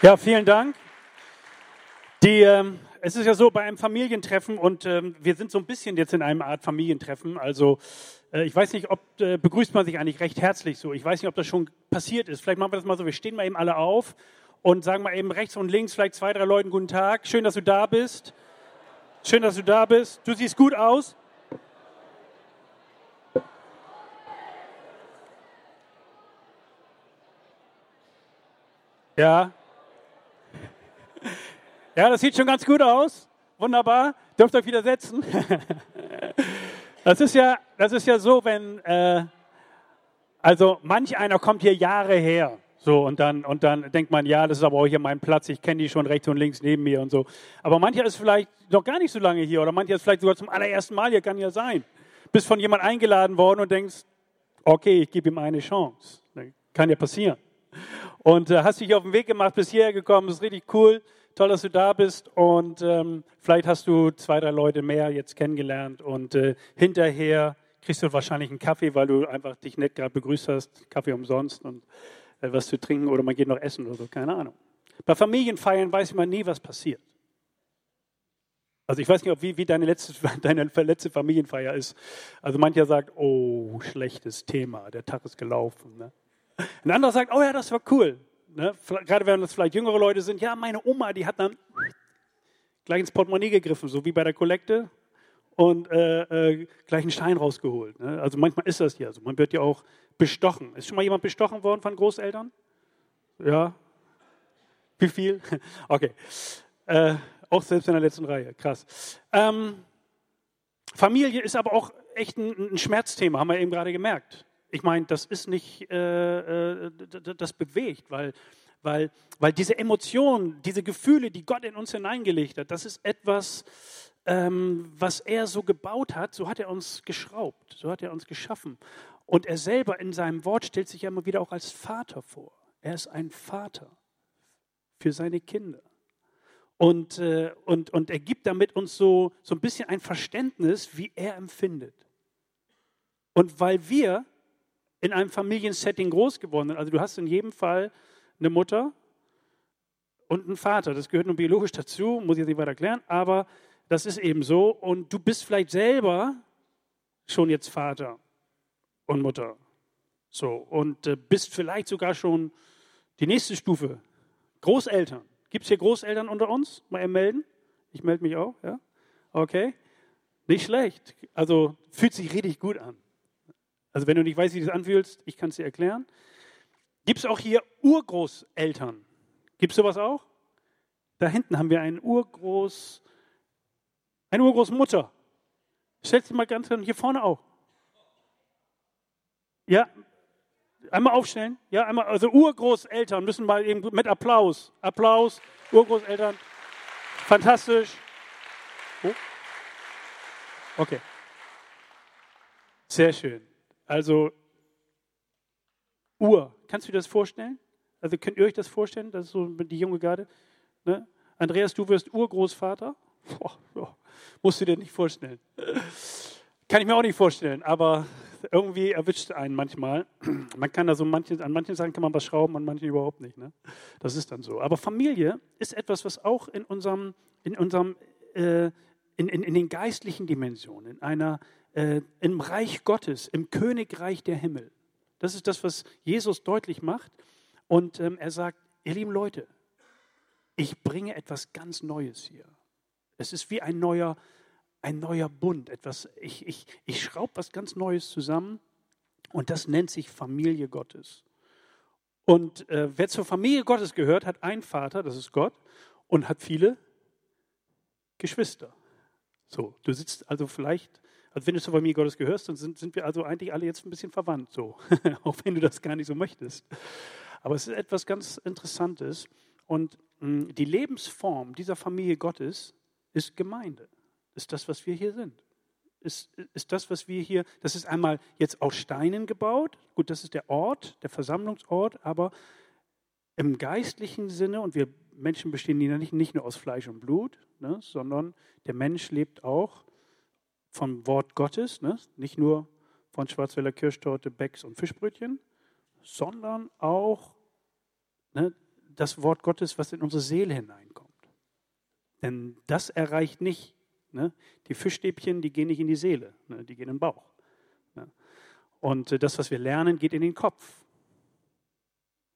Ja, vielen Dank. Die, ähm, es ist ja so bei einem Familientreffen und ähm, wir sind so ein bisschen jetzt in einer Art Familientreffen. Also äh, ich weiß nicht, ob äh, begrüßt man sich eigentlich recht herzlich so. Ich weiß nicht, ob das schon passiert ist. Vielleicht machen wir das mal so. Wir stehen mal eben alle auf und sagen mal eben rechts und links vielleicht zwei, drei Leuten guten Tag. Schön, dass du da bist. Schön, dass du da bist. Du siehst gut aus. Ja, ja, das sieht schon ganz gut aus. Wunderbar. Dürft euch wieder setzen. Das ist ja, das ist ja so, wenn, äh, also manch einer kommt hier Jahre her. So, und dann, und dann denkt man, ja, das ist aber auch hier mein Platz, ich kenne die schon rechts und links neben mir und so. Aber mancher ist vielleicht noch gar nicht so lange hier oder mancher ist vielleicht sogar zum allerersten Mal hier, kann ja sein. Bist von jemand eingeladen worden und denkst, okay, ich gebe ihm eine Chance. Kann ja passieren. Und äh, hast dich auf den Weg gemacht, bis hierher gekommen, ist richtig cool. Toll, dass du da bist und ähm, vielleicht hast du zwei, drei Leute mehr jetzt kennengelernt und äh, hinterher kriegst du wahrscheinlich einen Kaffee, weil du einfach dich nett gerade begrüßt hast, Kaffee umsonst und äh, was zu trinken oder man geht noch essen oder so, keine Ahnung. Bei Familienfeiern weiß man nie, was passiert. Also ich weiß nicht, ob wie, wie deine, letzte, deine letzte Familienfeier ist. Also mancher sagt, oh, schlechtes Thema, der Tag ist gelaufen. Ne? Ein anderer sagt, oh ja, das war cool. Ne? Gerade wenn das vielleicht jüngere Leute sind, ja, meine Oma, die hat dann gleich ins Portemonnaie gegriffen, so wie bei der Kollekte und äh, äh, gleich einen Stein rausgeholt. Ne? Also manchmal ist das ja so. Man wird ja auch bestochen. Ist schon mal jemand bestochen worden von Großeltern? Ja. Wie viel? Okay. Äh, auch selbst in der letzten Reihe. Krass. Ähm, Familie ist aber auch echt ein, ein Schmerzthema, haben wir eben gerade gemerkt ich meine, das ist nicht, äh, äh das bewegt, weil, weil, weil diese Emotionen, diese Gefühle, die Gott in uns hineingelegt hat, das ist etwas, ähm, was er so gebaut hat, so hat er uns geschraubt, so hat er uns geschaffen. Und er selber in seinem Wort stellt sich ja immer wieder auch als Vater vor. Er ist ein Vater für seine Kinder. Und, äh, und, und er gibt damit uns so, so ein bisschen ein Verständnis, wie er empfindet. Und weil wir in einem Familiensetting groß geworden Also du hast in jedem Fall eine Mutter und einen Vater. Das gehört nun biologisch dazu, muss ich jetzt nicht weiter erklären, aber das ist eben so. Und du bist vielleicht selber schon jetzt Vater und Mutter. So, und äh, bist vielleicht sogar schon die nächste Stufe. Großeltern. Gibt es hier Großeltern unter uns? Mal melden? Ich melde mich auch, ja? Okay. Nicht schlecht. Also fühlt sich richtig gut an. Also wenn du nicht weißt, wie das anfühlst, ich kann es dir erklären. Gibt es auch hier Urgroßeltern? Gibt es sowas auch? Da hinten haben wir einen Urgroß, eine Urgroßmutter. Stellt sich mal ganz hier vorne auf. Ja, einmal aufstellen. Ja, einmal, also Urgroßeltern müssen mal eben mit Applaus. Applaus, Urgroßeltern. Fantastisch. Oh. Okay. Sehr schön. Also Uhr, kannst du dir das vorstellen? Also könnt ihr euch das vorstellen? Das ist so die junge Garde. Ne? Andreas, du wirst Urgroßvater? Boah, boah, musst du dir nicht vorstellen. Kann ich mir auch nicht vorstellen, aber irgendwie erwischt einen manchmal. Man kann da so manche, an manchen Sachen kann man was schrauben, an manchen überhaupt nicht. Ne? Das ist dann so. Aber Familie ist etwas, was auch in unserem, in unserem, äh, in, in, in den geistlichen Dimensionen, in einer äh, im Reich Gottes, im Königreich der Himmel. Das ist das, was Jesus deutlich macht. Und ähm, er sagt, ihr lieben Leute, ich bringe etwas ganz Neues hier. Es ist wie ein neuer, ein neuer Bund. Etwas, ich ich, ich schraube was ganz Neues zusammen und das nennt sich Familie Gottes. Und äh, wer zur Familie Gottes gehört, hat einen Vater, das ist Gott, und hat viele Geschwister. So, du sitzt also vielleicht also wenn du zur Familie Gottes gehörst, dann sind, sind wir also eigentlich alle jetzt ein bisschen verwandt, so, auch wenn du das gar nicht so möchtest. Aber es ist etwas ganz Interessantes. Und mh, hm, die Lebensform dieser Familie Gottes ist Gemeinde. Ist das, was wir hier sind. Ist, ist das, was wir hier, das ist einmal jetzt aus Steinen gebaut. Gut, das ist der Ort, der Versammlungsort, aber im geistlichen Sinne, und wir Menschen bestehen nicht, nicht nur aus Fleisch und Blut, ne, sondern der Mensch lebt auch vom Wort Gottes, ne? nicht nur von Schwarzwälder Kirschtorte, Becks und Fischbrötchen, sondern auch ne, das Wort Gottes, was in unsere Seele hineinkommt. Denn das erreicht nicht. Ne? Die Fischstäbchen, die gehen nicht in die Seele, ne? die gehen in den Bauch. Ne? Und äh, das, was wir lernen, geht in den Kopf.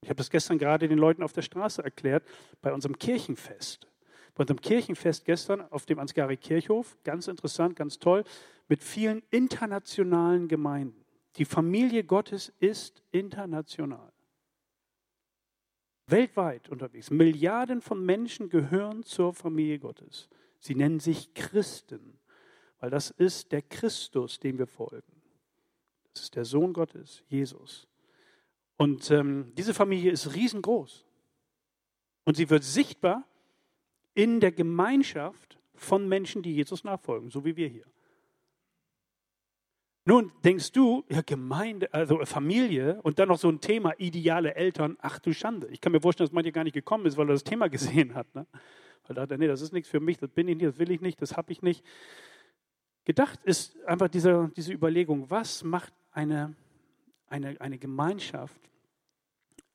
Ich habe das gestern gerade den Leuten auf der Straße erklärt, bei unserem Kirchenfest. Bei unserem Kirchenfest gestern auf dem Ansgari Kirchhof, ganz interessant, ganz toll, mit vielen internationalen Gemeinden. Die Familie Gottes ist international. Weltweit unterwegs. Milliarden von Menschen gehören zur Familie Gottes. Sie nennen sich Christen, weil das ist der Christus, dem wir folgen. Das ist der Sohn Gottes, Jesus. Und ähm, diese Familie ist riesengroß. Und sie wird sichtbar in der Gemeinschaft von Menschen, die Jesus nachfolgen, so wie wir hier. Nun denkst du, ja, Gemeinde, also Familie und dann noch so ein Thema, ideale Eltern, ach du Schande. Ich kann mir vorstellen, dass manche gar nicht gekommen ist, weil er das Thema gesehen hat. Ne? Weil er dachte, nee, das ist nichts für mich, das bin ich nicht, das will ich nicht, das habe ich nicht. Gedacht ist einfach diese, diese Überlegung, was macht eine, eine, eine Gemeinschaft,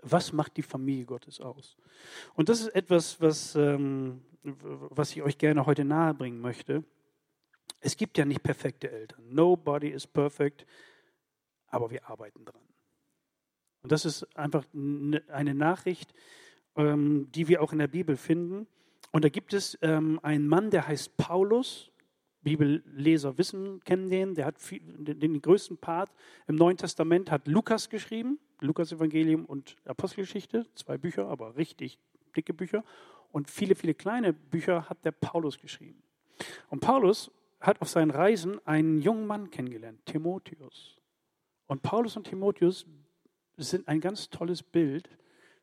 was macht die Familie Gottes aus? Und das ist etwas, was, ähm, was ich euch gerne heute nahebringen möchte. Es gibt ja nicht perfekte Eltern. Nobody is perfect, aber wir arbeiten dran. Und das ist einfach eine Nachricht, ähm, die wir auch in der Bibel finden. Und da gibt es ähm, einen Mann, der heißt Paulus. Bibelleser wissen, kennen den. Der hat den größten Part im Neuen Testament hat Lukas geschrieben. Lukas Evangelium und Apostelgeschichte, zwei Bücher, aber richtig dicke Bücher. Und viele, viele kleine Bücher hat der Paulus geschrieben. Und Paulus hat auf seinen Reisen einen jungen Mann kennengelernt, Timotheus. Und Paulus und Timotheus sind ein ganz tolles Bild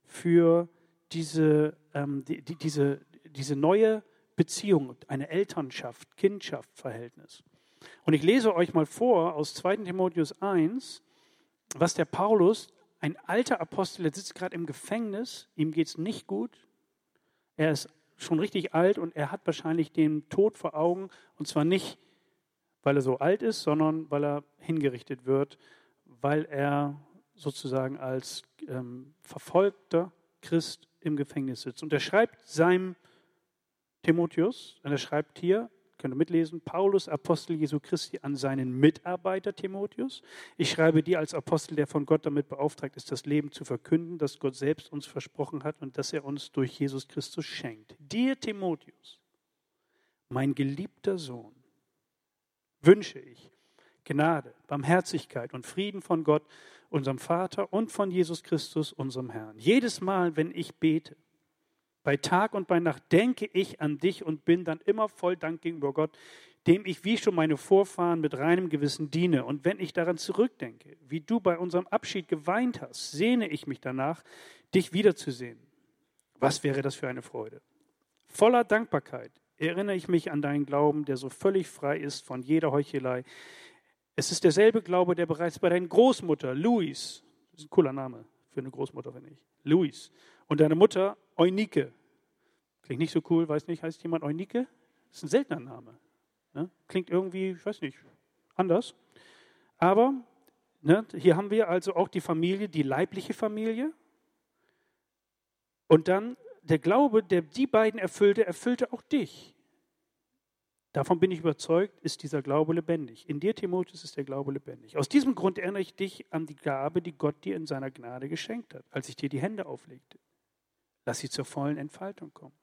für diese, ähm, die, die, diese, diese neue Beziehung, eine Elternschaft, Kindschaft, Verhältnis. Und ich lese euch mal vor aus 2 Timotheus 1, was der Paulus, ein alter Apostel, der sitzt gerade im Gefängnis, ihm geht es nicht gut, er ist schon richtig alt und er hat wahrscheinlich den Tod vor Augen. Und zwar nicht, weil er so alt ist, sondern weil er hingerichtet wird, weil er sozusagen als ähm, verfolgter Christ im Gefängnis sitzt. Und er schreibt seinem Timotheus, und er schreibt hier, könnt ihr mitlesen, Paulus, Apostel Jesu Christi, an seinen Mitarbeiter Timotheus. Ich schreibe dir als Apostel, der von Gott damit beauftragt ist, das Leben zu verkünden, das Gott selbst uns versprochen hat und das er uns durch Jesus Christus schenkt. Dir, Timotheus, mein geliebter Sohn, wünsche ich Gnade, Barmherzigkeit und Frieden von Gott, unserem Vater und von Jesus Christus, unserem Herrn. Jedes Mal, wenn ich bete, bei Tag und bei Nacht denke ich an dich und bin dann immer voll Dank gegenüber Gott, dem ich wie schon meine Vorfahren mit reinem Gewissen diene. Und wenn ich daran zurückdenke, wie du bei unserem Abschied geweint hast, sehne ich mich danach, dich wiederzusehen. Was wäre das für eine Freude? Voller Dankbarkeit erinnere ich mich an deinen Glauben, der so völlig frei ist von jeder Heuchelei. Es ist derselbe Glaube, der bereits bei deiner Großmutter, Louis, das ist ein cooler Name für eine Großmutter, finde ich, Louis, und deine Mutter Eunike. Klingt nicht so cool, weiß nicht, heißt jemand Eunike? Das ist ein seltener Name. Ne? Klingt irgendwie, ich weiß nicht, anders. Aber ne, hier haben wir also auch die Familie, die leibliche Familie. Und dann der Glaube, der die beiden erfüllte, erfüllte auch dich. Davon bin ich überzeugt, ist dieser Glaube lebendig. In dir, Timotheus, ist der Glaube lebendig. Aus diesem Grund erinnere ich dich an die Gabe, die Gott dir in seiner Gnade geschenkt hat, als ich dir die Hände auflegte. Lass sie zur vollen Entfaltung kommen.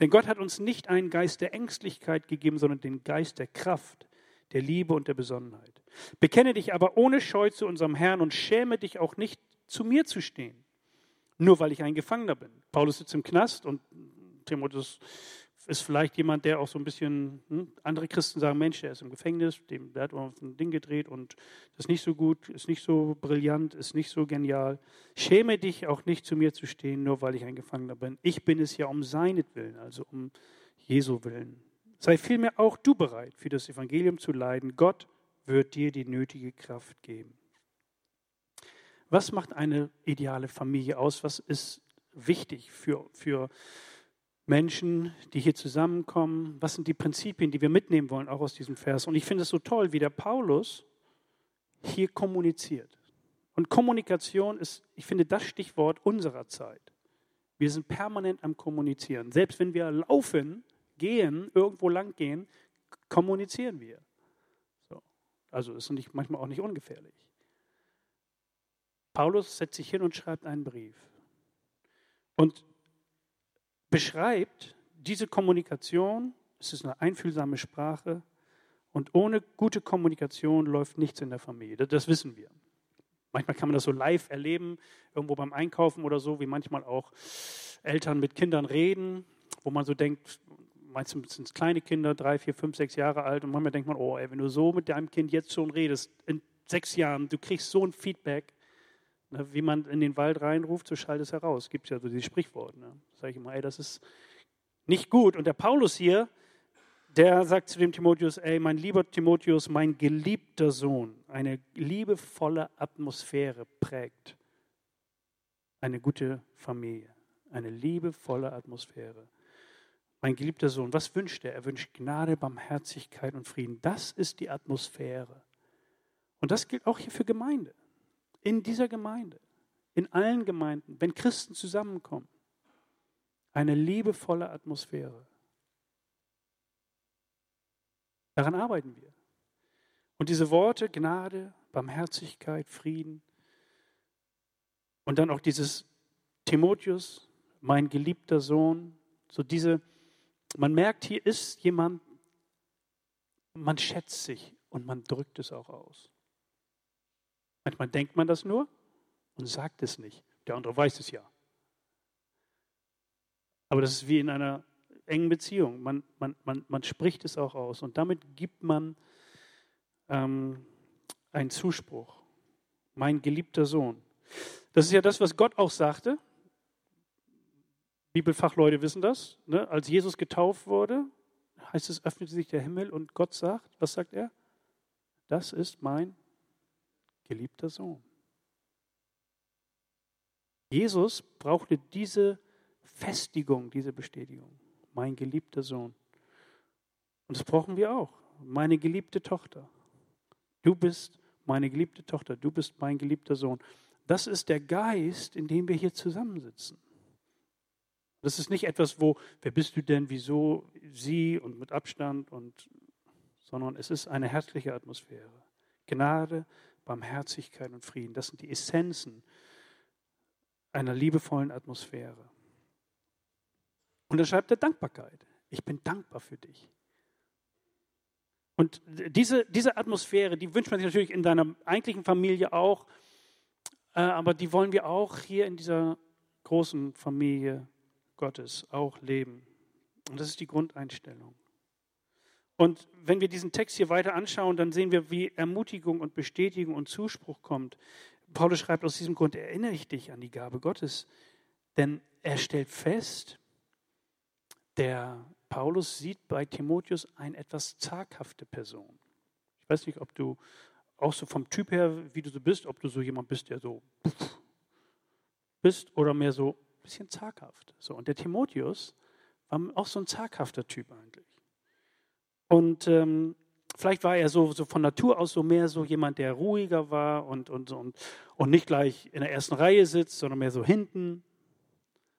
Denn Gott hat uns nicht einen Geist der Ängstlichkeit gegeben, sondern den Geist der Kraft, der Liebe und der Besonnenheit. Bekenne dich aber ohne Scheu zu unserem Herrn und schäme dich auch nicht, zu mir zu stehen, nur weil ich ein Gefangener bin. Paulus sitzt im Knast und Timotheus ist vielleicht jemand, der auch so ein bisschen, hm, andere Christen sagen, Mensch, der ist im Gefängnis, dem, der hat auf ein Ding gedreht und das ist nicht so gut, ist nicht so brillant, ist nicht so genial. Schäme dich auch nicht zu mir zu stehen, nur weil ich ein Gefangener bin. Ich bin es ja um seinetwillen, also um Jesu willen. Sei vielmehr auch du bereit, für das Evangelium zu leiden. Gott wird dir die nötige Kraft geben. Was macht eine ideale Familie aus? Was ist wichtig für, für Menschen, die hier zusammenkommen? Was sind die Prinzipien, die wir mitnehmen wollen, auch aus diesem Vers? Und ich finde es so toll, wie der Paulus hier kommuniziert. Und Kommunikation ist, ich finde, das Stichwort unserer Zeit. Wir sind permanent am Kommunizieren. Selbst wenn wir laufen, gehen, irgendwo lang gehen, kommunizieren wir. So. Also ist nicht, manchmal auch nicht ungefährlich. Paulus setzt sich hin und schreibt einen Brief und beschreibt diese Kommunikation. Es ist eine einfühlsame Sprache und ohne gute Kommunikation läuft nichts in der Familie. Das wissen wir. Manchmal kann man das so live erleben, irgendwo beim Einkaufen oder so, wie manchmal auch Eltern mit Kindern reden, wo man so denkt, meistens sind es kleine Kinder, drei, vier, fünf, sechs Jahre alt, und manchmal denkt man, oh, ey, wenn du so mit deinem Kind jetzt schon redest, in sechs Jahren, du kriegst so ein Feedback, ne, wie man in den Wald reinruft, so schallt es heraus. Gibt ja so dieses Sprichwort. Ne? Sage ich immer, ey, das ist nicht gut. Und der Paulus hier, der sagt zu dem Timotheus, ey, mein lieber Timotheus, mein geliebter Sohn, eine liebevolle Atmosphäre prägt eine gute Familie, eine liebevolle Atmosphäre. Mein geliebter Sohn, was wünscht er? Er wünscht Gnade, Barmherzigkeit und Frieden. Das ist die Atmosphäre. Und das gilt auch hier für Gemeinde. In dieser Gemeinde, in allen Gemeinden, wenn Christen zusammenkommen, eine liebevolle Atmosphäre. Daran arbeiten wir. Und diese Worte Gnade, Barmherzigkeit, Frieden und dann auch dieses Timotheus, mein geliebter Sohn, so diese, man merkt, hier ist jemand, man schätzt sich und man drückt es auch aus. Manchmal denkt man das nur und sagt es nicht. Der andere weiß es ja. Aber das ist wie in einer engen Beziehung. Man, man, man, man spricht es auch aus und damit gibt man ähm, einen Zuspruch. Mein geliebter Sohn. Das ist ja das, was Gott auch sagte. Bibelfachleute wissen das. Ne? Als Jesus getauft wurde, heißt es, öffnete sich der Himmel und Gott sagt, was sagt er? Das ist mein geliebter Sohn. Jesus brauchte diese Festigung, diese Bestätigung mein geliebter Sohn. Und das brauchen wir auch. Meine geliebte Tochter. Du bist meine geliebte Tochter. Du bist mein geliebter Sohn. Das ist der Geist, in dem wir hier zusammensitzen. Das ist nicht etwas, wo, wer bist du denn, wieso, sie und mit Abstand und, sondern es ist eine herzliche Atmosphäre. Gnade, Barmherzigkeit und Frieden. Das sind die Essenzen einer liebevollen Atmosphäre. Und dann schreibt er Dankbarkeit. Ich bin dankbar für dich. Und diese, diese Atmosphäre, die wünscht man sich natürlich in deiner eigentlichen Familie auch, äh, aber die wollen wir auch hier in dieser großen Familie Gottes auch leben. Und das ist die Grundeinstellung. Und wenn wir diesen Text hier weiter anschauen, dann sehen wir, wie Ermutigung und Bestätigung und Zuspruch kommt. Paulus schreibt aus diesem Grund, erinnere ich dich an die Gabe Gottes, denn er stellt fest, der Paulus sieht bei Timotheus eine etwas zaghafte Person. Ich weiß nicht, ob du auch so vom Typ her, wie du so bist, ob du so jemand bist, der so bist oder mehr so ein bisschen zaghaft. So, und der Timotheus war auch so ein zaghafter Typ eigentlich. Und ähm, vielleicht war er so, so von Natur aus so mehr so jemand, der ruhiger war und, und, und, und nicht gleich in der ersten Reihe sitzt, sondern mehr so hinten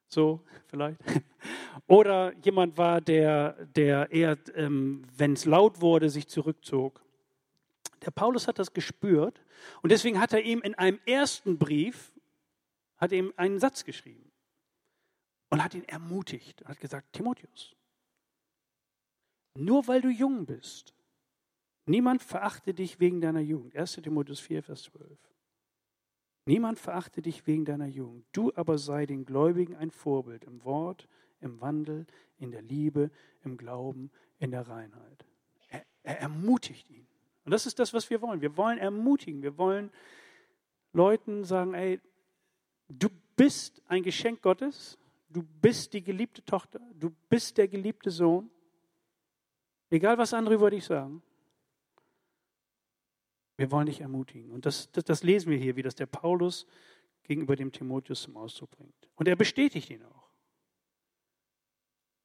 so vielleicht. Oder jemand war, der, der eher, ähm, wenn es laut wurde, sich zurückzog. Der Paulus hat das gespürt und deswegen hat er ihm in einem ersten Brief hat ihm einen Satz geschrieben und hat ihn ermutigt und hat gesagt, Timotheus, nur weil du jung bist, niemand verachte dich wegen deiner Jugend. 1 Timotheus 4, Vers 12. Niemand verachte dich wegen deiner Jugend. Du aber sei den Gläubigen ein Vorbild im Wort, im Wandel, in der Liebe, im Glauben, in der Reinheit. Er, er ermutigt ihn. Und das ist das, was wir wollen. Wir wollen ermutigen. Wir wollen Leuten sagen, ey, du bist ein Geschenk Gottes. Du bist die geliebte Tochter. Du bist der geliebte Sohn. Egal, was andere über dich sagen. Wir wollen dich ermutigen. Und das, das, das lesen wir hier, wie das der Paulus gegenüber dem Timotheus zum Ausdruck bringt. Und er bestätigt ihn auch.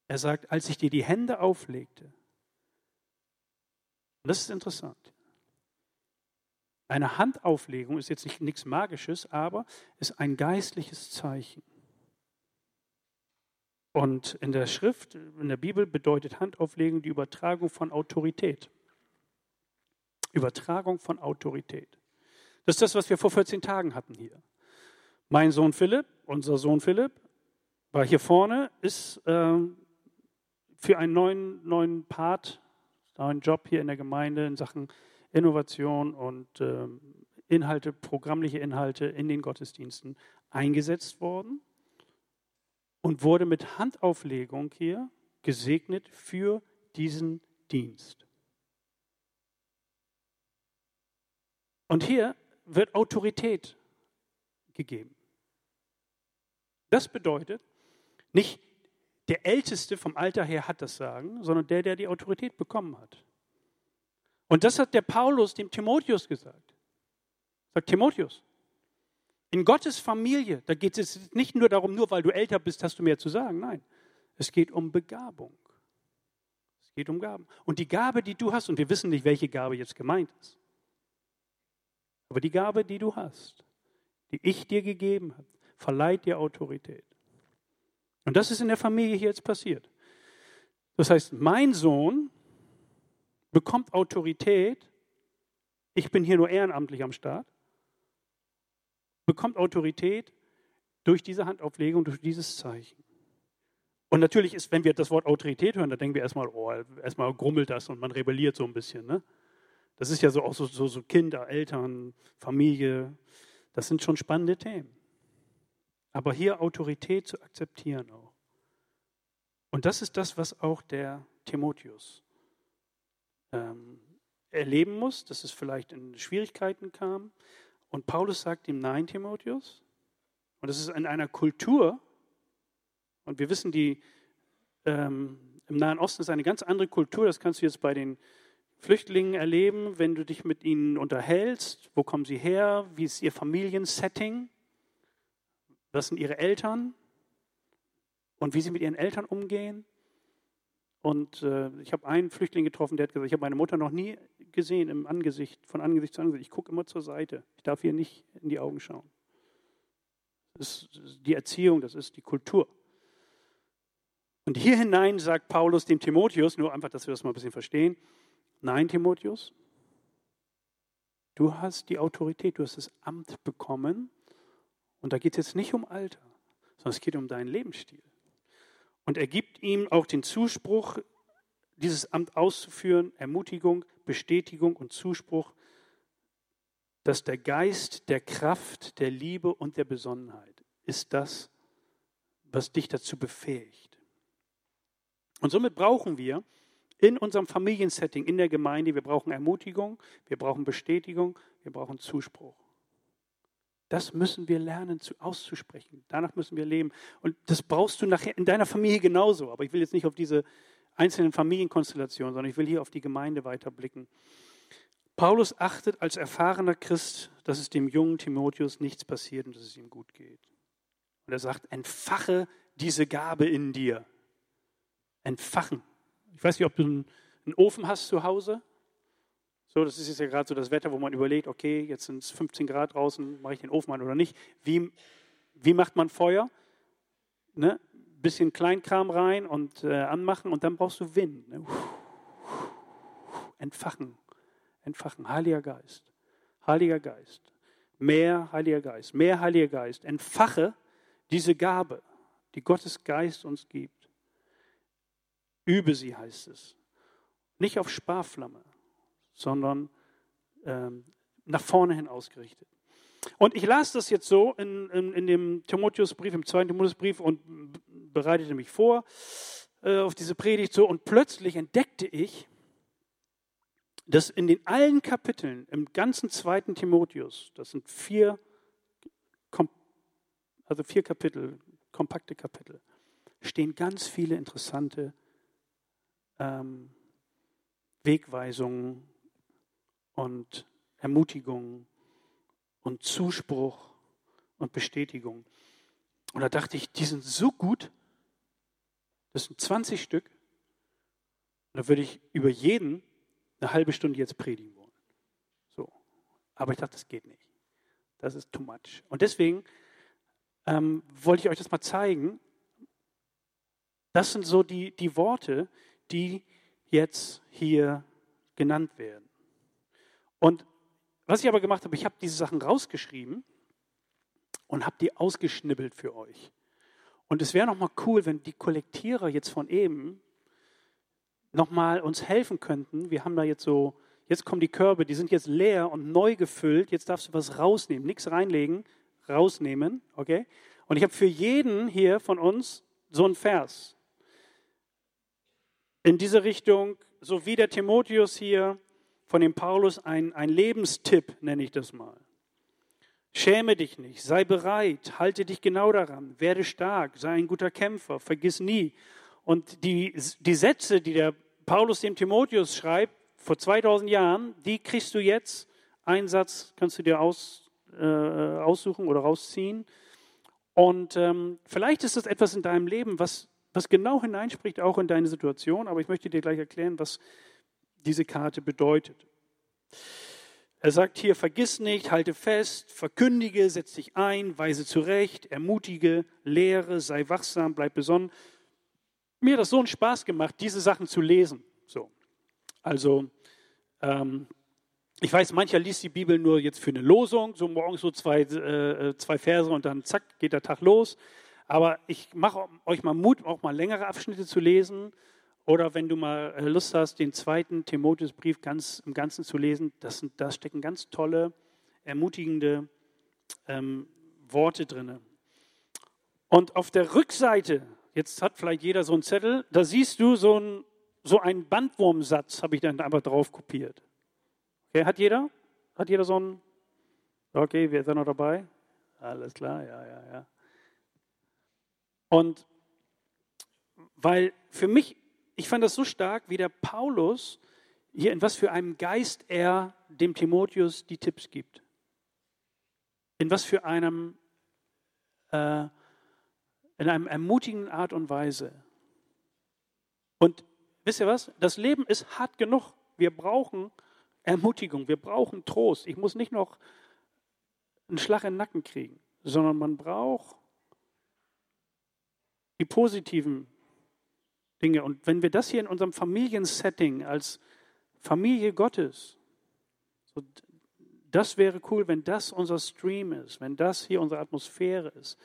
Er sagt, als ich dir die Hände auflegte, und das ist interessant, eine Handauflegung ist jetzt nicht nichts Magisches, aber ist ein geistliches Zeichen. Und in der Schrift, in der Bibel bedeutet Handauflegen die Übertragung von Autorität. Übertragung von Autorität. Das ist das, was wir vor 14 Tagen hatten hier. Mein Sohn Philipp, unser Sohn Philipp, war hier vorne, ist äh, für einen neuen, neuen Part, neuen Job hier in der Gemeinde in Sachen Innovation und äh, Inhalte, programmliche Inhalte in den Gottesdiensten eingesetzt worden und wurde mit Handauflegung hier gesegnet für diesen Dienst. Und hier wird Autorität gegeben. Das bedeutet, nicht der Älteste vom Alter her hat das Sagen, sondern der, der die Autorität bekommen hat. Und das hat der Paulus dem Timotheus gesagt. Sagt Timotheus, in Gottes Familie, da geht es nicht nur darum, nur weil du älter bist, hast du mehr zu sagen. Nein, es geht um Begabung. Es geht um Gaben. Und die Gabe, die du hast, und wir wissen nicht, welche Gabe jetzt gemeint ist, aber die Gabe, die du hast, die ich dir gegeben habe, verleiht dir Autorität. Und das ist in der Familie hier jetzt passiert. Das heißt, mein Sohn bekommt Autorität, ich bin hier nur ehrenamtlich am Start, bekommt Autorität durch diese Handauflegung, durch dieses Zeichen. Und natürlich ist, wenn wir das Wort Autorität hören, da denken wir erstmal, oh, erstmal grummelt das und man rebelliert so ein bisschen. Ne? Das ist ja so auch so, so, so Kinder, Eltern, Familie. Das sind schon spannende Themen. Aber hier Autorität zu akzeptieren auch. Und das ist das, was auch der Timotheus ähm, erleben muss, dass es vielleicht in Schwierigkeiten kam. Und Paulus sagt ihm, nein, Timotheus. Und das ist in einer Kultur, und wir wissen, die ähm, im Nahen Osten ist eine ganz andere Kultur, das kannst du jetzt bei den Flüchtlingen erleben, wenn du dich mit ihnen unterhältst. Wo kommen sie her? Wie ist ihr Familiensetting? Was sind ihre Eltern? Und wie sie mit ihren Eltern umgehen? Und äh, ich habe einen Flüchtling getroffen, der hat gesagt, ich habe meine Mutter noch nie gesehen im Angesicht, von Angesicht zu Angesicht. Ich gucke immer zur Seite. Ich darf ihr nicht in die Augen schauen. Das ist die Erziehung, das ist die Kultur. Und hier hinein sagt Paulus dem Timotheus, nur einfach, dass wir das mal ein bisschen verstehen, Nein, Timotheus, du hast die Autorität, du hast das Amt bekommen. Und da geht es jetzt nicht um Alter, sondern es geht um deinen Lebensstil. Und er gibt ihm auch den Zuspruch, dieses Amt auszuführen, Ermutigung, Bestätigung und Zuspruch, dass der Geist der Kraft, der Liebe und der Besonnenheit ist das, was dich dazu befähigt. Und somit brauchen wir in unserem Familiensetting, in der Gemeinde. Wir brauchen Ermutigung, wir brauchen Bestätigung, wir brauchen Zuspruch. Das müssen wir lernen zu, auszusprechen. Danach müssen wir leben. Und das brauchst du nachher in deiner Familie genauso. Aber ich will jetzt nicht auf diese einzelnen Familienkonstellationen, sondern ich will hier auf die Gemeinde weiterblicken. Paulus achtet als erfahrener Christ, dass es dem jungen Timotheus nichts passiert und dass es ihm gut geht. Und er sagt, entfache diese Gabe in dir. Entfachen. Ich weiß nicht, ob du einen, Ofen hast zu Hause. So, das ist jetzt ja gerade so das Wetter, wo man überlegt, okay, jetzt sind es 15 Grad draußen, mache ich den Ofen an oder nicht. Wie, wie macht man Feuer? Ne? Bisschen Kleinkram rein und äh, anmachen und dann brauchst du Wind. Ne? Entfachen, entfachen, Heiliger Geist, Heiliger Geist, mehr Heiliger Geist, mehr Heiliger Geist. Entfache diese Gabe, die Gottes Geist uns gibt. Übe sie, heißt es. Nicht auf Sparflamme, sondern ähm, nach vorne hin ausgerichtet. Und ich las das jetzt so in, in, in dem Timotheusbrief, im zweiten Timotheusbrief und bereitete mich vor äh, auf diese Predigt so. Und plötzlich entdeckte ich, dass in den allen Kapiteln, im ganzen zweiten Timotheus, das sind vier, also vier Kapitel, kompakte Kapitel, stehen ganz viele interessante ähm, Wegweisungen und Ermutigungen und Zuspruch und Bestätigung. Und da dachte ich, die sind so gut, das sind 20 Stück, da würde ich über jeden eine halbe Stunde jetzt predigen wollen. So. Aber ich dachte, das geht nicht. Das ist too much. Und deswegen ähm, wollte ich euch das mal zeigen, Das sind so die, die Worte, die jetzt hier genannt werden. Und was ich aber gemacht habe, ich habe diese Sachen rausgeschrieben und habe die ausgeschnibbelt für euch. Und es wäre nochmal cool, wenn die Kollektierer jetzt von eben nochmal uns helfen könnten. Wir haben da jetzt so, jetzt kommen die Körbe, die sind jetzt leer und neu gefüllt. Jetzt darfst du was rausnehmen, nichts reinlegen, rausnehmen, okay? Und ich habe für jeden hier von uns so einen Vers. In diese Richtung, so wie der Timotheus hier von dem Paulus, ein, ein Lebenstipp, nenne ich das mal. Schäme dich nicht, sei bereit, halte dich genau daran, werde stark, sei ein guter Kämpfer, vergiss nie. Und die, die Sätze, die der Paulus dem Timotheus schreibt, vor 2000 Jahren, die kriegst du jetzt. Einen Satz kannst du dir aus, äh, aussuchen oder rausziehen. Und ähm, vielleicht ist das etwas in deinem Leben, was, was genau hineinspricht, auch in deine Situation. Aber ich möchte dir gleich erklären, was diese Karte bedeutet. Er sagt hier, vergiss nicht, halte fest, verkündige, setz dich ein, weise zurecht, ermutige, lehre, sei wachsam, bleib besonnen. Mir hat das so einen Spaß gemacht, diese Sachen zu lesen. So. Also, ähm, ich weiß, mancher liest die Bibel nur jetzt für eine Losung, so morgens so zwei, äh, zwei Verse und dann zack, geht der Tag los. Aber ich mache euch mal Mut, auch mal längere Abschnitte zu lesen oder wenn du mal äh, Lust hast, den zweiten Timotheusbrief ganz im Ganzen zu lesen, das da stecken ganz tolle, ermutigende ähm, Worte drin. Und auf der Rückseite, jetzt hat vielleicht jeder so einen Zettel, da siehst du so, ein, so einen Bandwurmsatz, habe ich dann einfach drauf kopiert. Okay, hat jeder? Hat jeder so einen? Okay, wer ist da noch dabei? Alles klar, ja, ja, ja. Und weil für mich ich fand das so stark, wie der Paulus hier in was für einem Geist er dem Timotheus die Tipps gibt. In was für einem, äh, in einem ermutigenden Art und Weise. Und wisst ihr was? Das Leben ist hart genug. Wir brauchen Ermutigung, wir brauchen Trost. Ich muss nicht noch einen Schlag in den Nacken kriegen, sondern man braucht die positiven Dinge. Und wenn wir das hier in unserem Familiensetting als Familie Gottes, so, das wäre cool, wenn das unser Stream ist, wenn das hier unsere Atmosphäre ist,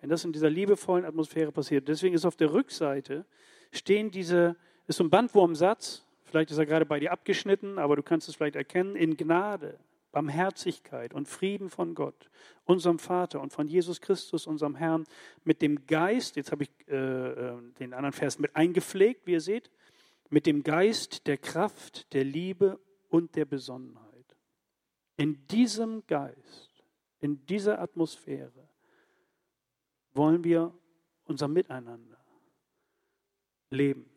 wenn das in dieser liebevollen Atmosphäre passiert. Deswegen ist auf der Rückseite stehen diese, ist so ein Bandwurmsatz, vielleicht ist er gerade bei dir abgeschnitten, aber du kannst es vielleicht erkennen, in Gnade. Barmherzigkeit und Frieden von Gott, unserem Vater und von Jesus Christus, unserem Herrn, mit dem Geist, jetzt habe ich äh, äh, den anderen Vers mit eingepflegt, wie ihr seht, mit dem Geist der Kraft, der Liebe und der Besonnenheit. In diesem Geist, in dieser Atmosphäre wollen wir unser Miteinander leben.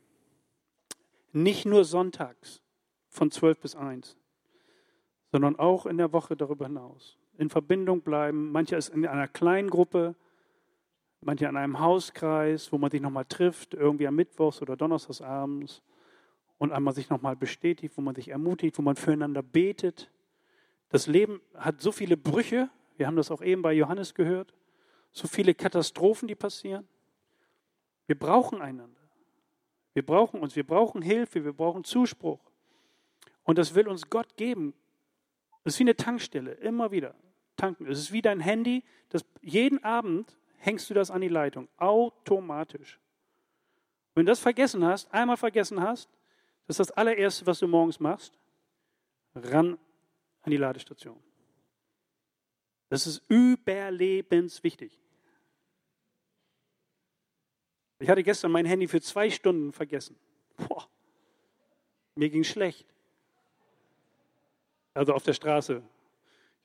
Nicht nur sonntags von 12 bis 1, sondern auch in der Woche darüber hinaus. In Verbindung bleiben. Mancher ist in einer kleinen Gruppe, manche an einem Hauskreis, wo man sich nochmal trifft, irgendwie am Mittwochs oder Donnerstagsabends und einmal sich nochmal bestätigt, wo man sich ermutigt, wo man füreinander betet. Das Leben hat so viele Brüche, wir haben das auch eben bei Johannes gehört, so viele Katastrophen, die passieren. Wir brauchen einander. Wir brauchen uns, wir brauchen Hilfe, wir brauchen Zuspruch. Und das will uns Gott geben. Das ist wie eine Tankstelle, immer wieder tanken. Es ist wie dein Handy, das, jeden Abend hängst du das an die Leitung, automatisch. Wenn du das vergessen hast, einmal vergessen hast, das ist das allererste, was du morgens machst, ran an die Ladestation. Das ist überlebenswichtig. Ich hatte gestern mein Handy für zwei Stunden vergessen. Boah, mir ging schlecht also auf der Straße.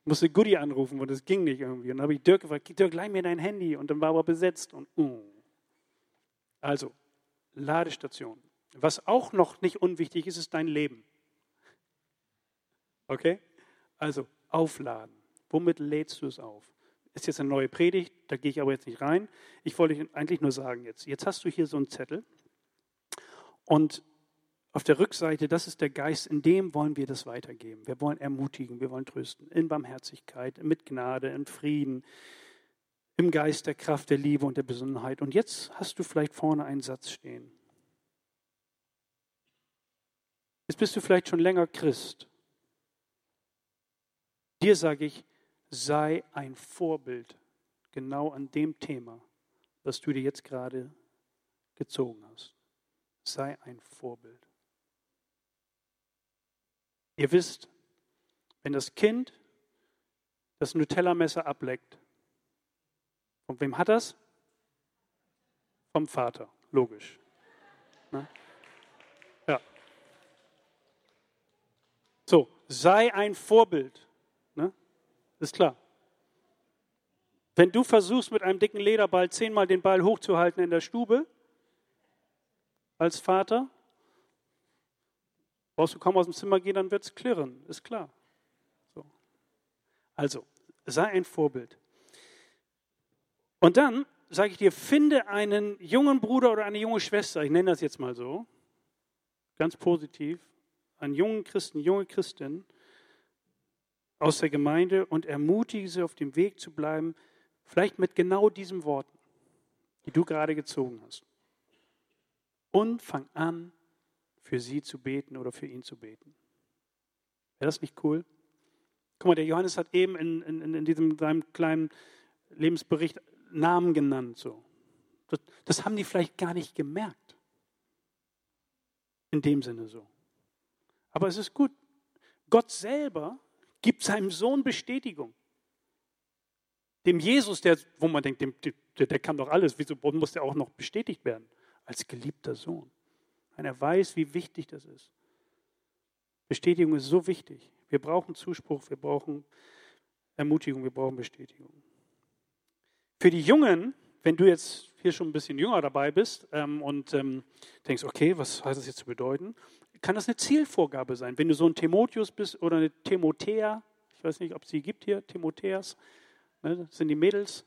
Ich musste Goodie anrufen und es ging nicht irgendwie. Und dann habe ich Dirk gefragt, Dirk, leih mir dein Handy. Und dann war aber besetzt. Und, uh. Also, Ladestation. Was auch noch nicht unwichtig ist, ist dein Leben. Okay? Also, aufladen. Womit lädst du es auf? Ist jetzt eine neue Predigt, da gehe ich aber jetzt nicht rein. Ich wollte eigentlich nur sagen jetzt, jetzt hast du hier so einen Zettel und auf der Rückseite, das ist der Geist, in dem wollen wir das weitergeben. Wir wollen ermutigen, wir wollen trösten, in Barmherzigkeit, mit Gnade, in Frieden. im Geist der Kraft, der Liebe und der Besonnenheit. Und jetzt hast du vielleicht vorne einen Satz stehen. Jetzt bist du vielleicht schon länger Christ. Dir sage ich, sei ein Vorbild genau an dem Thema, was du dir jetzt gerade gezogen hast. Sei ein Vorbild. Ihr wisst, wenn das Kind das Nutella-Messer ableckt, von wem hat das? Vom Vater, logisch. Ne? Ja. So, sei ein Vorbild. Ne? Ist klar. Wenn du versuchst, mit einem dicken Lederball zehnmal den Ball hochzuhalten in der Stube, als Vater, brauchst du kaum aus dem Zimmer gehen, dann wird es klirren, ist klar. So. Also, sei ein Vorbild. Und dann sage ich dir, finde einen jungen Bruder oder eine junge Schwester, ich nenne das jetzt mal so, ganz positiv, einen jungen Christen, junge Christin aus der Gemeinde und ermutige sie auf dem Weg zu bleiben, vielleicht mit genau diesen Worten, die du gerade gezogen hast. Und fang an, für sie zu beten oder für ihn zu beten. Wäre das nicht cool? Guck mal, der Johannes hat eben in, in, in diesem seinem kleinen Lebensbericht Namen genannt. So. Das, das haben die vielleicht gar nicht gemerkt. In dem Sinne so. Aber es ist gut. Gott selber gibt seinem Sohn Bestätigung. Dem Jesus, der, wo man denkt, dem, der, der kann doch alles, wieso muss der auch noch bestätigt werden? Als geliebter Sohn. Und er weiß, wie wichtig das ist. Bestätigung ist so wichtig. Wir brauchen Zuspruch, wir brauchen Ermutigung, wir brauchen Bestätigung. Für die Jungen, wenn du jetzt hier schon ein bisschen jünger dabei bist ähm, und ähm, denkst, okay, was heißt das jetzt zu bedeuten, kann das eine Zielvorgabe sein. Wenn du so ein Timotheus bist oder eine Timothea, ich weiß nicht, ob es sie gibt hier, Timotheas, ne, sind die Mädels,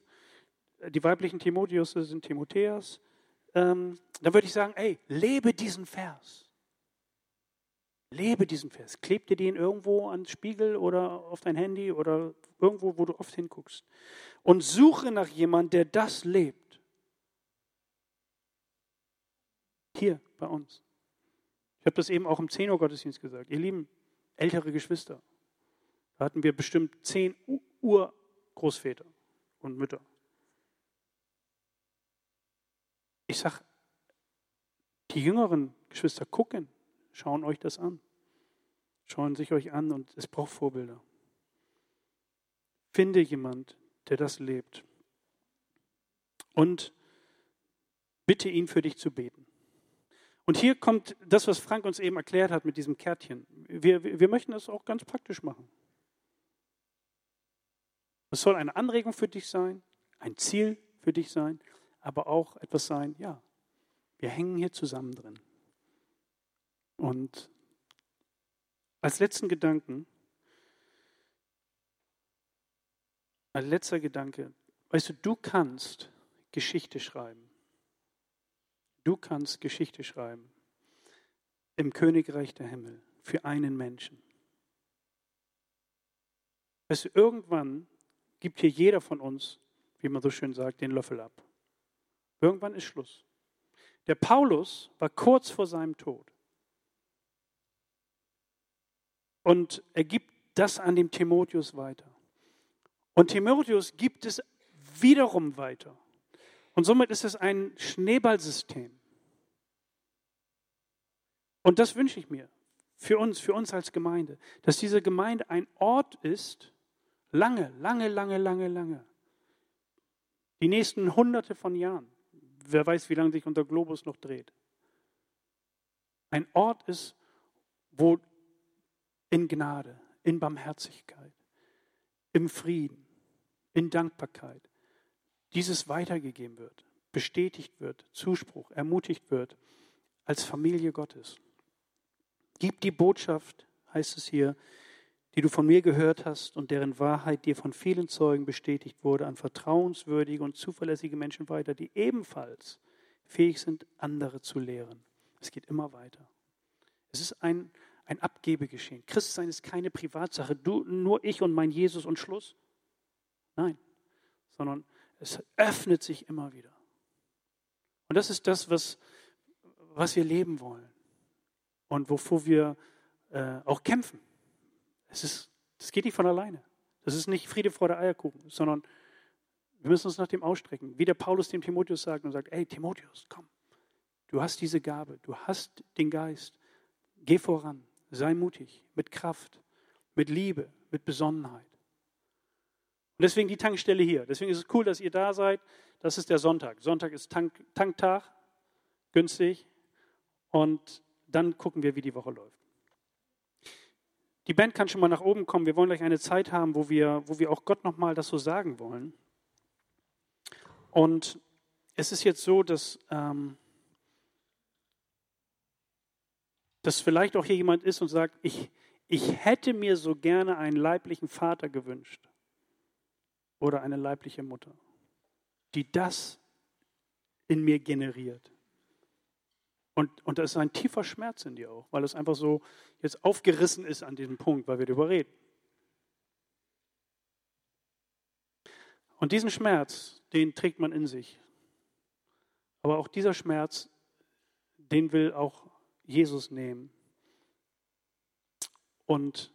die weiblichen Timotheus sind Timotheas, ähm, dann würde ich sagen, ey, lebe diesen Vers. Lebe diesen Vers. Kleb dir den irgendwo ans Spiegel oder auf dein Handy oder irgendwo, wo du oft hinguckst. Und suche nach jemandem, der das lebt. Hier bei uns. Ich habe das eben auch im 10 Uhr Gottesdienst gesagt. Ihr lieben ältere Geschwister, da hatten wir bestimmt zehn Urgroßväter und Mütter. Ich sage, die jüngeren Geschwister gucken, schauen euch das an. Schauen sich euch an und es braucht Vorbilder. Finde jemand, der das lebt. Und bitte ihn für dich zu beten. Und hier kommt das, was Frank uns eben erklärt hat mit diesem Kärtchen. Wir, wir möchten das auch ganz praktisch machen. Es soll eine Anregung für dich sein, ein Ziel für dich sein, aber auch etwas sein, ja, wir hängen hier zusammen drin. Und als letzten Gedanken, als letzter Gedanke, weißt du, du kannst Geschichte schreiben. Du kannst Geschichte schreiben im Königreich der Himmel für einen Menschen. Weißt du, irgendwann gibt hier jeder von uns, wie man so schön sagt, den Löffel ab. Irgendwann ist Schluss. Der Paulus war kurz vor seinem Tod. Und er gibt das an dem Timotheus weiter. Und Timotheus gibt es wiederum weiter. Und somit ist es ein Schneeballsystem. Und das wünsche ich mir für uns, für uns als Gemeinde, dass diese Gemeinde ein Ort ist, lange, lange, lange, lange, lange, die nächsten hunderte von Jahren, wer weiß, wie lange sich unser Globus noch dreht. Ein Ort ist, wo in Gnade, in Barmherzigkeit, im Frieden, in Dankbarkeit dieses weitergegeben wird, bestätigt wird, Zuspruch, ermutigt wird als Familie Gottes. Gib die Botschaft, heißt es hier, die du von mir gehört hast und deren Wahrheit dir von vielen Zeugen bestätigt wurde, an vertrauenswürdige und zuverlässige Menschen weiter, die ebenfalls fähig sind, andere zu lehren. Es geht immer weiter. Es ist ein, ein Abgebegeschehen. Christsein ist keine Privatsache. Du, nur ich und mein Jesus und Schluss. Nein, sondern Es öffnet sich immer wieder. Und das ist das, was, was wir leben wollen und wovor wir äh, auch kämpfen. Es ist, das geht nicht von alleine. Das ist nicht Friede vor der Eierkuchen, sondern wir müssen uns nach dem ausstrecken. Wie der Paulus dem Timotheus sagt und sagt, hey Timotheus, komm, du hast diese Gabe, du hast den Geist, geh voran, sei mutig, mit Kraft, mit Liebe, mit Besonnenheit. Und deswegen die Tankstelle hier. Deswegen ist es cool, dass ihr da seid. Das ist der Sonntag. Sonntag ist Tank, Tanktag, günstig. Und dann gucken wir, wie die Woche läuft. Die Band kann schon mal nach oben kommen. Wir wollen gleich eine Zeit haben, wo wir, wo wir auch Gott nochmal das so sagen wollen. Und es ist jetzt so, dass, ähm, dass vielleicht auch hier jemand ist und sagt, ich, ich hätte mir so gerne einen leiblichen Vater gewünscht oder eine leibliche Mutter, die das in mir generiert. Und, und da ist ein tiefer Schmerz in dir auch, weil es einfach so jetzt aufgerissen ist an diesem Punkt, weil wir darüber reden. Und diesen Schmerz, den trägt man in sich. Aber auch dieser Schmerz, den will auch Jesus nehmen und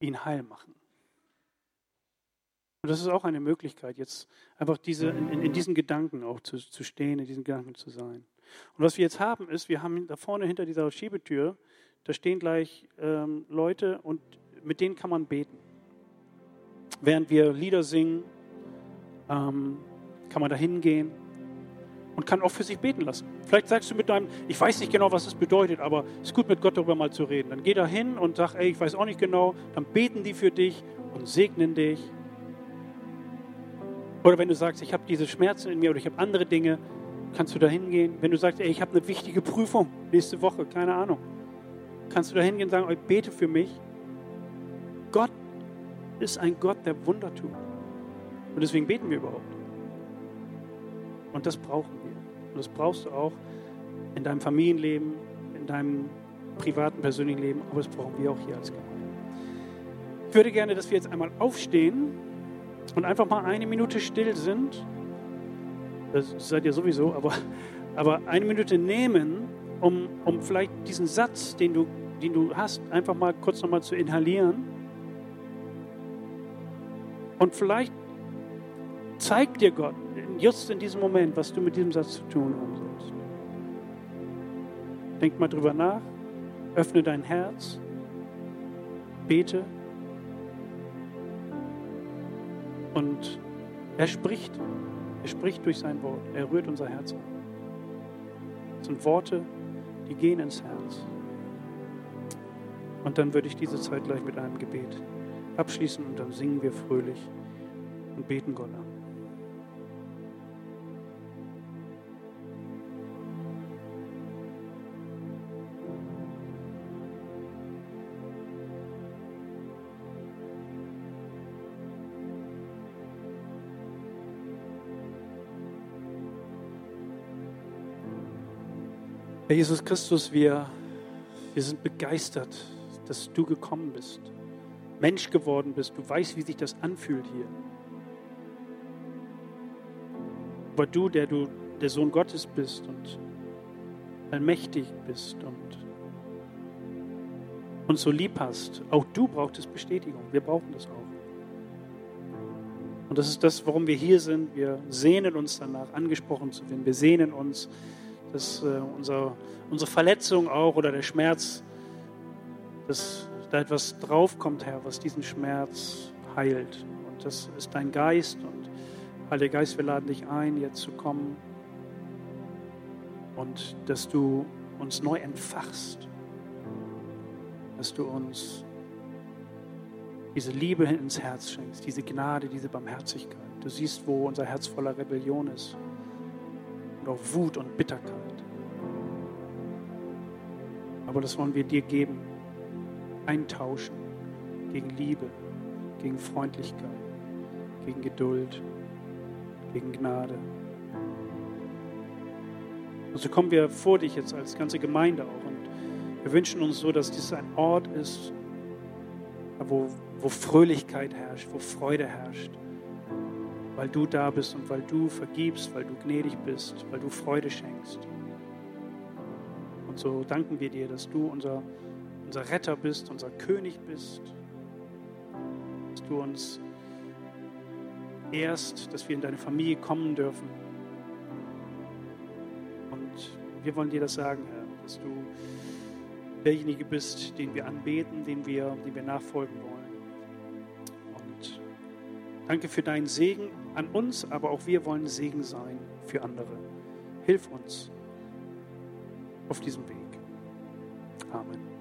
ihn heil machen. Und das ist auch eine Möglichkeit, jetzt einfach diese, in, in diesen Gedanken auch zu, zu stehen, in diesen Gedanken zu sein. Und was wir jetzt haben, ist, wir haben da vorne hinter dieser Schiebetür, da stehen gleich ähm, Leute und mit denen kann man beten. Während wir Lieder singen, ähm, kann man da hingehen und kann auch für sich beten lassen. Vielleicht sagst du mit deinem, ich weiß nicht genau, was das bedeutet, aber es ist gut, mit Gott darüber mal zu reden. Dann geh da hin und sag, ey, ich weiß auch nicht genau. Dann beten die für dich und segnen dich. Oder wenn du sagst, ich habe diese Schmerzen in mir oder ich habe andere Dinge, kannst du da hingehen. Wenn du sagst, ey, ich habe eine wichtige Prüfung nächste Woche, keine Ahnung, kannst du da hingehen und sagen, ich bete für mich. Gott ist ein Gott, der Wunder tut. Und deswegen beten wir überhaupt. Und das brauchen wir. Und das brauchst du auch in deinem Familienleben, in deinem privaten, persönlichen Leben, aber das brauchen wir auch hier als Gemeinde. Ich würde gerne, dass wir jetzt einmal aufstehen und einfach mal eine Minute still sind das seid ihr sowieso, aber, aber eine Minute nehmen, um, um vielleicht diesen Satz, den du, den du hast, einfach mal kurz nochmal zu inhalieren. Und vielleicht zeigt dir Gott just in diesem Moment, was du mit diesem Satz zu tun haben sollst. Denk mal drüber nach, öffne dein Herz, bete und er spricht. Er spricht durch sein Wort. Er rührt unser Herz an. Das sind Worte, die gehen ins Herz. Und dann würde ich diese Zeit gleich mit einem Gebet abschließen und dann singen wir fröhlich und beten Gott an. Herr Jesus Christus, wir, wir sind begeistert, dass du gekommen bist, Mensch geworden bist. Du weißt, wie sich das anfühlt hier. Aber du, der du der Sohn Gottes bist und allmächtig bist und uns so lieb hast, auch du brauchtest Bestätigung. Wir brauchen das auch. Und das ist das, warum wir hier sind. Wir sehnen uns danach, angesprochen zu werden. Wir sehnen uns dass äh, unser, unsere Verletzung auch oder der Schmerz, dass da etwas draufkommt, Herr, was diesen Schmerz heilt. Und das ist dein Geist. Und Heiliger Geist, wir laden dich ein, jetzt zu kommen und dass du uns neu entfachst, dass du uns diese Liebe ins Herz schenkst, diese Gnade, diese Barmherzigkeit. Du siehst, wo unser Herz voller Rebellion ist auch Wut und Bitterkeit. Aber das wollen wir dir geben, eintauschen gegen Liebe, gegen Freundlichkeit, gegen Geduld, gegen Gnade. Und so kommen wir vor dich jetzt als ganze Gemeinde auch und wir wünschen uns so, dass dies ein Ort ist, wo, wo Fröhlichkeit herrscht, wo Freude herrscht, weil du da bist und weil du vergibst, weil du gnädig bist, weil du Freude schenkst. Und so danken wir dir, dass du unser, unser Retter bist, unser König bist, dass du uns ehrst, dass wir in deine Familie kommen dürfen. Und wir wollen dir das sagen, Herr, dass du derjenige bist, den wir anbeten, den wir, den wir nachfolgen wollen. Danke für deinen Segen an uns, aber auch wir wollen Segen sein für andere. Hilf uns auf diesem Weg. Amen.